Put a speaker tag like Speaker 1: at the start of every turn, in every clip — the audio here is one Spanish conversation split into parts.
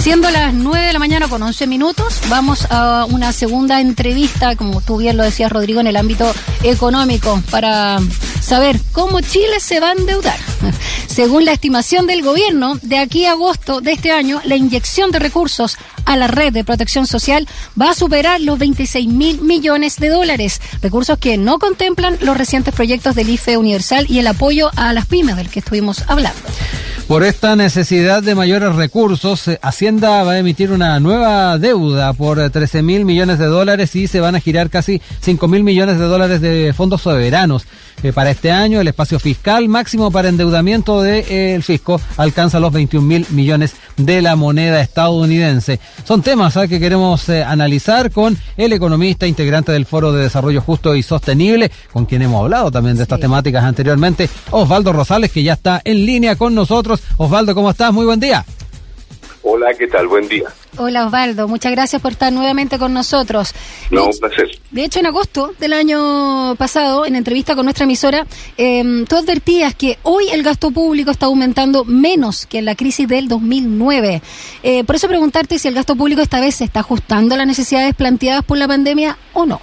Speaker 1: Siendo las 9 de la mañana con 11 minutos, vamos a una segunda entrevista, como tú bien lo decías, Rodrigo, en el ámbito económico, para saber cómo Chile se va a endeudar. Según la estimación del gobierno, de aquí a agosto de este año, la inyección de recursos a la red de protección social va a superar los 26 mil millones de dólares, recursos que no contemplan los recientes proyectos del IFE Universal y el apoyo a las pymes del que estuvimos hablando.
Speaker 2: Por esta necesidad de mayores recursos, eh, Hacienda va a emitir una nueva deuda por 13 mil millones de dólares y se van a girar casi 5 mil millones de dólares de fondos soberanos. Eh, para este año, el espacio fiscal máximo para endeudamiento del eh, fisco alcanza los 21 mil millones de la moneda estadounidense. Son temas que queremos analizar con el economista integrante del Foro de Desarrollo Justo y Sostenible, con quien hemos hablado también de estas temáticas anteriormente, Osvaldo Rosales, que ya está en línea con nosotros. Osvaldo, ¿cómo estás? Muy buen día.
Speaker 3: Hola, ¿qué tal? Buen día.
Speaker 1: Hola Osvaldo, muchas gracias por estar nuevamente con nosotros.
Speaker 3: No, un placer.
Speaker 1: De hecho, en agosto del año pasado, en entrevista con nuestra emisora, eh, tú advertías que hoy el gasto público está aumentando menos que en la crisis del 2009. Eh, por eso preguntarte si el gasto público esta vez se está ajustando a las necesidades planteadas por la pandemia o no.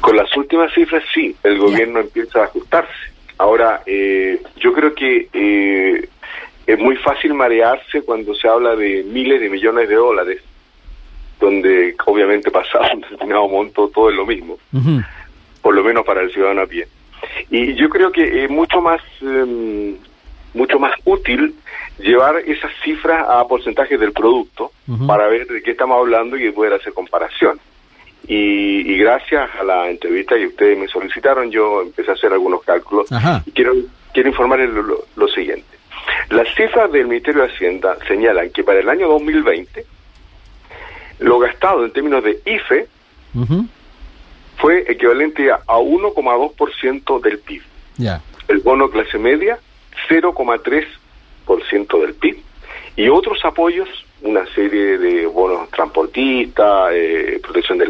Speaker 3: Con las últimas cifras, sí, el gobierno empieza a ajustarse Ahora, eh, yo creo que eh, es muy fácil marearse cuando se habla de miles de millones de dólares, donde obviamente pasado un determinado monto todo es lo mismo, por lo menos para el ciudadano a pie. Y yo creo que es mucho más, em, mucho más útil llevar esas cifras a porcentajes del producto para ver de qué estamos hablando y poder hacer comparación. Y, gracias a la entrevista que ustedes me solicitaron, yo empecé a hacer algunos cálculos y quiero, quiero informarles lo, siguiente. Las cifras del Ministerio de Hacienda señalan que para el año 2020 lo gastado en términos de IFE fue equivalente a, 1,2% del PIB. El bono clase media, 0,3% del PIB. Y otros apoyos, una serie de bonos transportistas, eh, protección del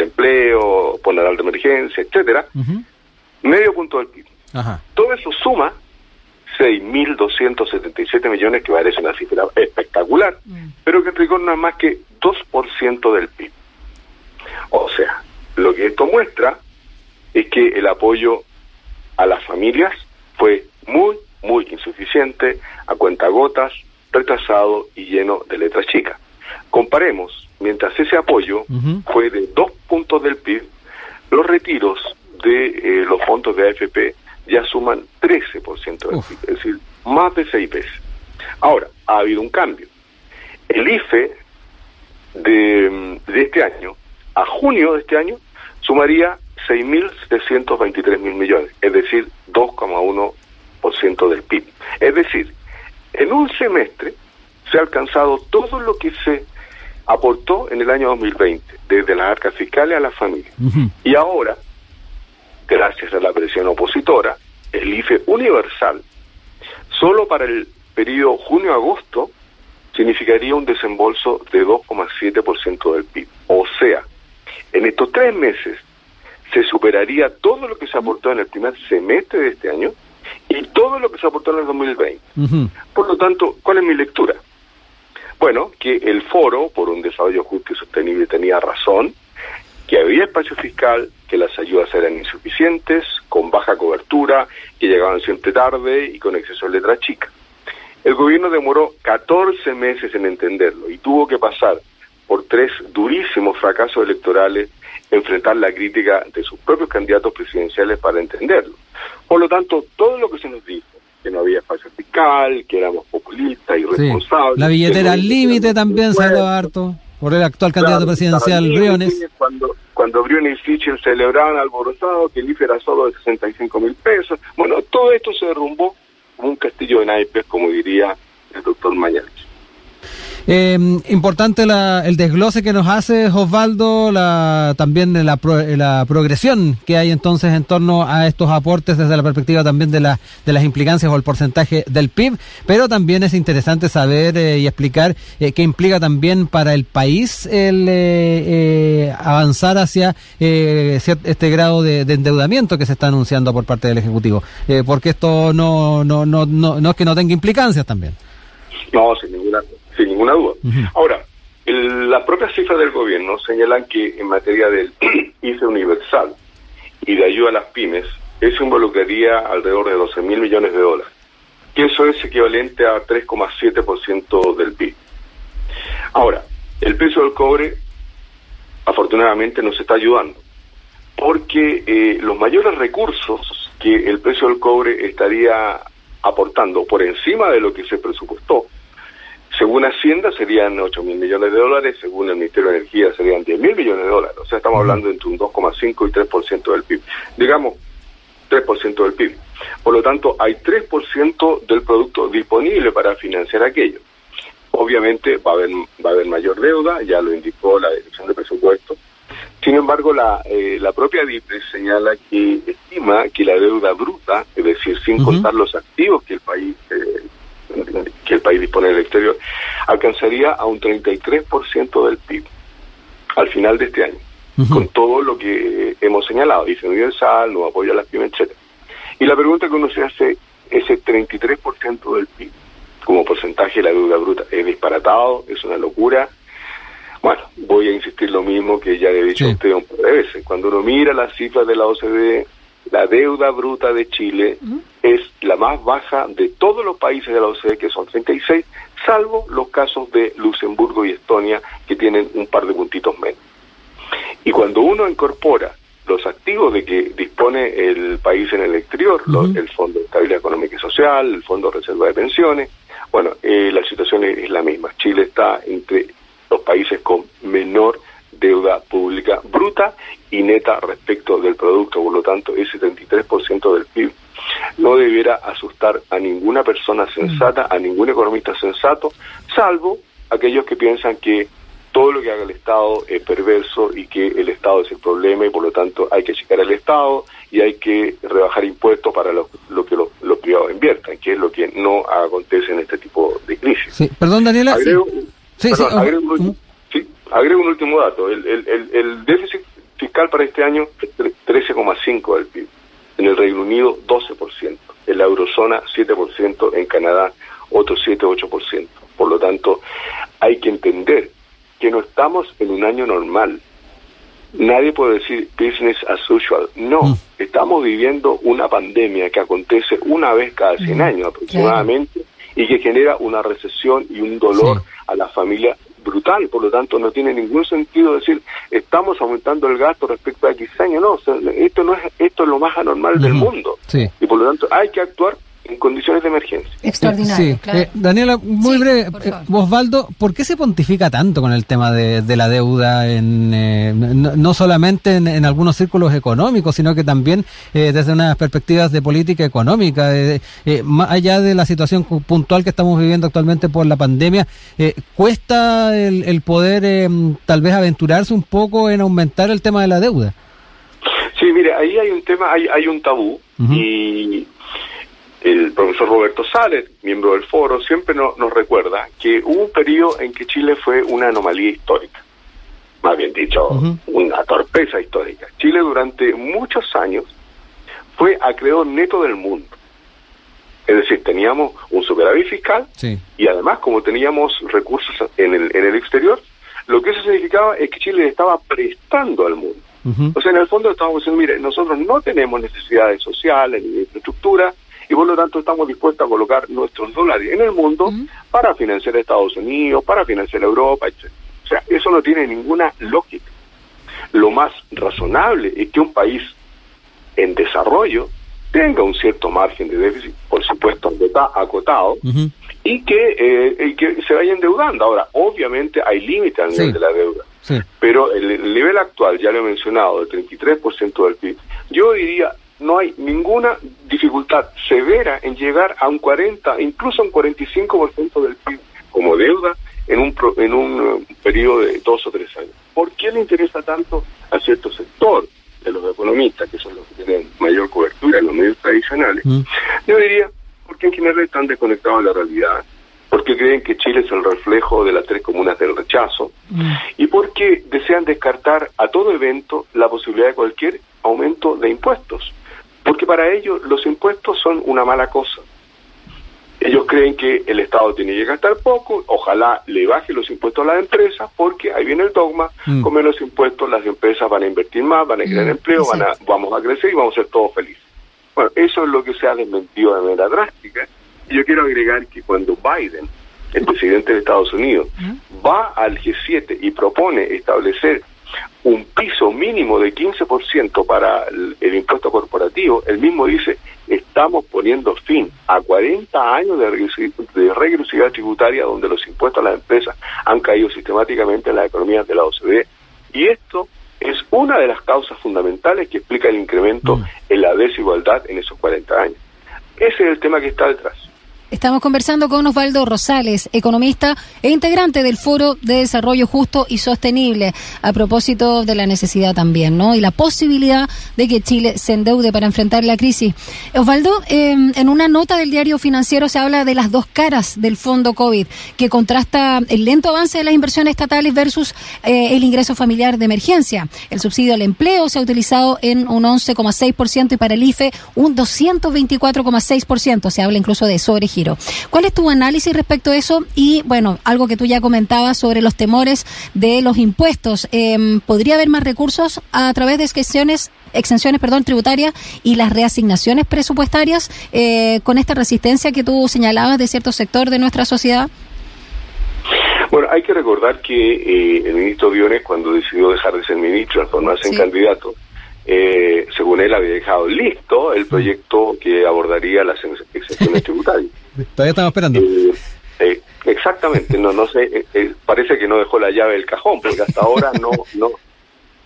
Speaker 3: de emergencia, etcétera, medio punto del PIB. Todo eso suma 6.277 millones, que parece una cifra espectacular, mm. pero que en rigor no es más que 2% del PIB. O sea, lo que esto muestra es que el apoyo a las familias fue muy, muy insuficiente, a cuentagotas, retrasado y lleno de letras chicas. Comparemos, mientras ese apoyo fue de dos puntos del PIB, los retiros de eh, los fondos de AFP ya suman 13% del PIB, es decir, más de seis veces. Ahora, ha habido un cambio. El IFE de, de este año, a junio de este año, sumaría 6.723 mil millones, es decir, 2,1% del PIB. Es decir, en un semestre se ha alcanzado todo lo que se aportó en el año 2020, desde las arcas fiscales a las familias. Y ahora, gracias a la presión opositora, el IFE universal, solo para el periodo junio-agosto, significaría un desembolso de 2,7% del PIB. O sea, en estos tres meses se superaría todo lo que se aportó en el primer semestre de este año y todo lo que se aportó en el 2020. Por lo tanto, ¿cuál es mi lectura? Bueno, que el foro por un desarrollo justo y sostenible tenía razón, que había espacio fiscal, que las ayudas eran insuficientes, con baja cobertura, que llegaban siempre tarde y con exceso de letra chica. El gobierno demoró 14 meses en entenderlo y tuvo que pasar por tres durísimos fracasos electorales, enfrentar la crítica de sus propios candidatos presidenciales para entenderlo. Por lo tanto, todo lo que se nos dijo, que no había espacio fiscal, que éramos
Speaker 2: La billetera al límite también se harto por el actual candidato presidencial Briones.
Speaker 3: Cuando, cuando Briones y Fischer celebraban alborotado que el IFE era solo de 65 mil pesos. Bueno, todo esto se derrumbó como un castillo de naipes, como diría el doctor Mañalich.
Speaker 2: Eh, importante la, el desglose que nos hace Osvaldo, la, también la, la progresión que hay entonces en torno a estos aportes desde la perspectiva también de, la, de las implicancias o el porcentaje del PIB, pero también es interesante saber eh, y explicar eh, qué implica también para el país el eh, avanzar hacia este grado de, de, endeudamiento que se está anunciando por parte del Ejecutivo, porque esto no, no, no, no, no es que no tenga implicancias también.
Speaker 3: No, sin ninguna, sin ninguna duda. Ahora, las propias cifras del gobierno señalan que en materia del IFE universal y de ayuda a las pymes, eso involucraría alrededor de 12 mil millones de dólares, que eso es equivalente a 3,7% del PIB. Ahora, el precio del cobre afortunadamente nos está ayudando, porque eh, los mayores recursos que el precio del cobre estaría aportando por encima de lo que se presupuestó, según Hacienda serían 8 mil millones de dólares, según el Ministerio de Energía serían 10 mil millones de dólares, o sea, estamos hablando entre un 2,5 y 3% del PIB. Digamos, 3% del PIB. Por lo tanto, hay 3% del producto disponible para financiar aquello. Obviamente va a haber, va a haber mayor deuda, ya lo indicó la Dirección de Presupuesto. Sin embargo, la, eh, la propia DIPRE señala que estima que la deuda bruta, es decir, sin contar los activos que el país eh, que el país dispone del exterior, alcanzaría a un 33% del PIB al final de este año, con todo lo que hemos señalado, dice universal, no apoyo a las pymes, etcétera. Y la pregunta que uno se hace, ese 33% del PIB, como porcentaje de la deuda bruta. Es disparatado, es una locura. Bueno, voy a insistir lo mismo que ya he dicho a usted un par de veces. Cuando uno mira las cifras de la OCDE, la deuda bruta de Chile es la más baja de todos los países de la OCDE, que son 36, salvo los casos de Luxemburgo y Estonia, que tienen un par de puntitos menos. Y cuando uno incorpora los activos de que dispone el país en el exterior, el Fondo de Estabilidad Económica y Social, el Fondo de Reserva de Pensiones, bueno, eh, la situación es, la misma. Chile está entre los países con menor deuda pública bruta y neta respecto del producto, por lo tanto, ese 73% del PIB no debiera asustar a ninguna persona sensata, a ningún economista sensato, salvo aquellos que piensan que todo lo que haga el Estado es perverso y que el Estado es el problema y por lo tanto hay que checar al Estado y hay que rebajar impuestos para lo, que los, privados inviertan, que es lo que no acontece en este tipo de crisis.
Speaker 2: Sí. Perdón, Daniela.
Speaker 3: Agrego, sí. agrego, un, último dato. El, el, el, déficit fiscal para este año es 13,5 del PIB. En el Reino Unido, 12%. En la eurozona, 7%. En Canadá, otro 7-8%. Por lo tanto, hay que entender que no estamos en un año normal. Nadie puede decir business as usual. No, mm. estamos viviendo una pandemia que acontece una vez cada 100 mm. años aproximadamente y que genera una recesión y un dolor a la familia brutal. Por lo tanto, no tiene ningún sentido decir estamos aumentando el gasto respecto a X años. No, esto no es esto es lo más anormal del mundo. Y por lo tanto, hay que actuar en condiciones de emergencia.
Speaker 1: Extraordinario.
Speaker 2: Sí. Eh, Daniela, muy breve, eh, Osvaldo, ¿por qué se pontifica tanto con el tema de, la deuda, en, eh, no, solamente en, algunos círculos económicos, sino que también desde unas perspectivas de política económica, más allá de la situación puntual que estamos viviendo actualmente por la pandemia, cuesta el, poder tal vez aventurarse un poco en aumentar el tema de la deuda?
Speaker 3: Sí, mire, ahí hay un tema, hay, hay un tabú y el profesor Roberto Sales, miembro del foro, siempre nos recuerda que hubo un periodo en que Chile fue una anomalía histórica, más bien dicho, una torpeza histórica. Chile durante muchos años fue acreedor neto del mundo. Es decir, teníamos un superávit fiscal y además como teníamos recursos en el, en el exterior, lo que eso significaba es que Chile estaba prestando al mundo. O sea, en el fondo estábamos diciendo, mire, nosotros no tenemos necesidades sociales ni de infraestructura, y por lo tanto estamos dispuestos a colocar nuestros dólares en el mundo para financiar a Estados Unidos, para financiar a Europa, etc. O sea, eso no tiene ninguna lógica. Lo más razonable es que un país en desarrollo tenga un cierto margen de déficit, por supuesto acotado, y, que, eh, que se vaya endeudando. Ahora, obviamente hay límites al nivel de la deuda, pero el, el, nivel actual, ya lo he mencionado, del 33% del PIB, yo diría no hay ninguna dificultad severa en llegar a un 40, incluso un 45% del PIB como deuda en un, en un eh, periodo de dos o tres años. ¿Por qué le interesa tanto a cierto sector de los economistas, que son los que tienen mayor cobertura en los medios tradicionales? Mm. Yo diría, porque en general están desconectados de la realidad, porque creen que Chile es el reflejo de las tres comunas del rechazo, mm. y porque desean descartar a todo evento la posibilidad de cualquier aumento de impuestos porque para ellos los impuestos son una mala cosa. Ellos creen que el Estado tiene que gastar poco, ojalá le baje los impuestos a las empresas, porque ahí viene el dogma, mm. con menos impuestos las empresas van a invertir más, van a crear mm, empleo, van a, vamos a crecer y vamos a ser todos felices. Bueno, eso es lo que se ha desmentido de manera drástica. Y yo quiero agregar que cuando Biden, el presidente de Estados Unidos, va al G7 y propone establecer un piso mínimo de 15% para el, impuesto corporativo, él mismo dice, estamos poniendo fin a 40 años de, regresividad tributaria donde los impuestos a las empresas han caído sistemáticamente en las economías de la OCDE. Y esto es una de las causas fundamentales que explica el incremento mm. en la desigualdad en esos 40 años. Ese es el tema que está detrás.
Speaker 1: Estamos conversando con Osvaldo Rosales, economista e integrante del Foro de Desarrollo Justo y Sostenible, a propósito de la necesidad también, ¿no? Y la posibilidad de que Chile se endeude para enfrentar la crisis. Osvaldo, em, en una nota del diario financiero se habla de las dos caras del fondo COVID, que contrasta el lento avance de las inversiones estatales versus eh, el ingreso familiar de emergencia. El subsidio al empleo se ha utilizado en un 11,6% y para el IFE un 224,6%. Se habla incluso de ¿Cuál es tu análisis respecto a eso? Y bueno, algo que tú ya comentabas sobre los temores de los impuestos. Em, ¿Podría haber más recursos a través de exenciones, exenciones perdón, tributarias y las reasignaciones presupuestarias eh, con esta resistencia que tú señalabas de cierto sector de nuestra sociedad?
Speaker 3: Bueno, hay que recordar que eh, el ministro Biones, cuando decidió dejar de ser ministro, no en candidato, eh, según él había dejado listo el proyecto que abordaría las exenciones tributarias.
Speaker 2: Todavía estamos esperando.
Speaker 3: Eh, eh, exactamente, no no sé, eh, parece que no dejó la llave del cajón, porque hasta ahora no no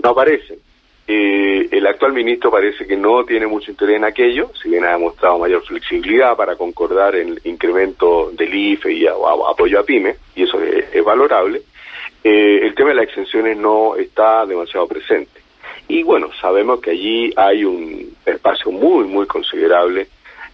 Speaker 3: no aparece. el actual ministro parece que no tiene mucho interés en aquello, si bien ha demostrado mayor flexibilidad para concordar el incremento del IFE y apoyo a PYME, y eso es, valorable. el tema de las exenciones no está demasiado presente. Y bueno, sabemos que allí hay un espacio muy, muy considerable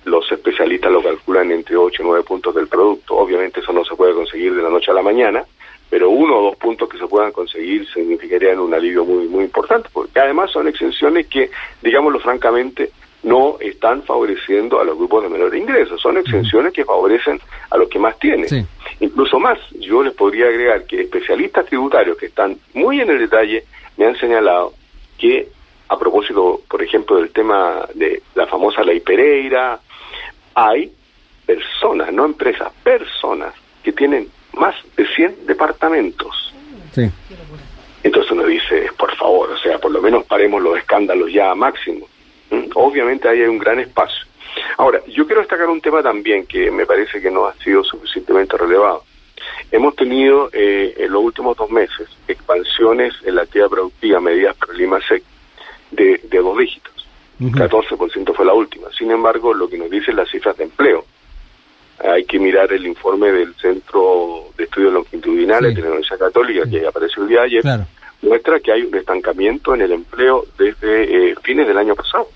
Speaker 3: los especialistas lo calculan entre 8 y 9 puntos del producto. Obviamente eso no se puede conseguir de la noche a la mañana, pero uno o dos puntos que se puedan conseguir significarían un alivio muy muy importante, porque además son exenciones que, digámoslo francamente, no están favoreciendo a los grupos de menor ingreso, son exenciones que favorecen a los que más tienen. Incluso más, yo les podría agregar que especialistas tributarios que están muy en el detalle me han señalado que a propósito, por ejemplo, del tema de la famosa ley Pereira, hay personas, no empresas, personas que tienen más de 100 departamentos. Sí. Entonces uno dice, por favor, o sea, por lo menos paremos los escándalos ya a máximo. ¿Mm? Obviamente ahí hay un gran espacio. Ahora, yo quiero destacar un tema también que me parece que no ha sido suficientemente relevado. Hemos tenido eh, en los últimos dos meses expansiones en la actividad productiva medidas por el IMASEC de, de dos dígitos. 14% fue la última. Sin embargo, lo que nos dicen las cifras de empleo, hay que mirar el informe del Centro de Estudios Longitudinales de la Universidad Católica, que apareció el día de ayer, muestra que hay un estancamiento en el empleo desde eh, fines del año pasado.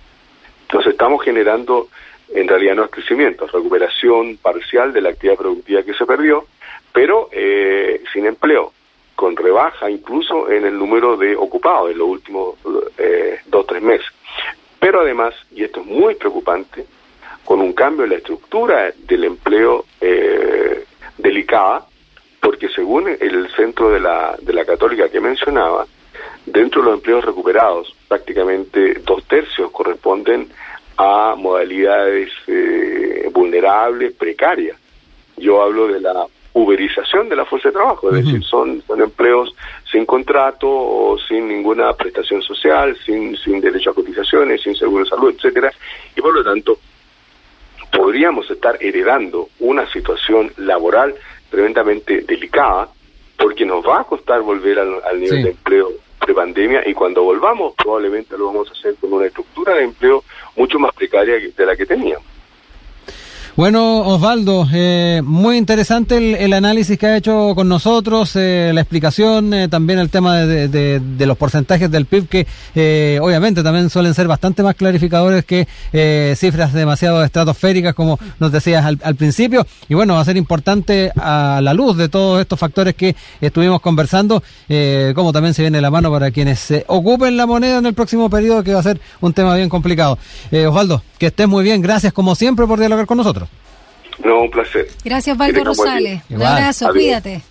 Speaker 3: Entonces estamos generando, en realidad no es crecimiento, es recuperación parcial de la actividad productiva que se perdió, pero eh, sin empleo, con rebaja incluso en el número de ocupados en los últimos eh, dos o tres meses pero además, y esto es muy preocupante, con un cambio en la estructura del empleo eh, delicada, porque según el centro de la, de la católica que mencionaba, dentro de los empleos recuperados, prácticamente dos tercios corresponden a modalidades eh, vulnerables, precarias. Yo hablo de la uberización de la fuerza de trabajo, es decir, son, son empleos sin contrato o sin ninguna prestación social, sin, sin derecho a cotizaciones, sin seguro de salud, etcétera, y por lo tanto podríamos estar heredando una situación laboral tremendamente delicada, porque nos va a costar volver al, nivel de empleo pre-pandemia y cuando volvamos probablemente lo vamos a hacer con una estructura de empleo mucho más precaria de la que teníamos.
Speaker 2: Bueno, Osvaldo, eh, muy interesante el, análisis que ha hecho con nosotros, eh, la explicación, eh, también el tema de, los porcentajes del PIB, que obviamente también suelen ser bastante más clarificadores que cifras demasiado estratosféricas, como nos decías al, al, principio. Y bueno, va a ser importante a la luz de todos estos factores que estuvimos conversando, como también se viene la mano para quienes ocupen la moneda en el próximo periodo, que va a ser un tema bien complicado. Osvaldo, que estés muy bien, gracias como siempre por dialogar con nosotros.
Speaker 3: No, un placer.
Speaker 1: Gracias, Valdo Rosales. Un abrazo, cuídate.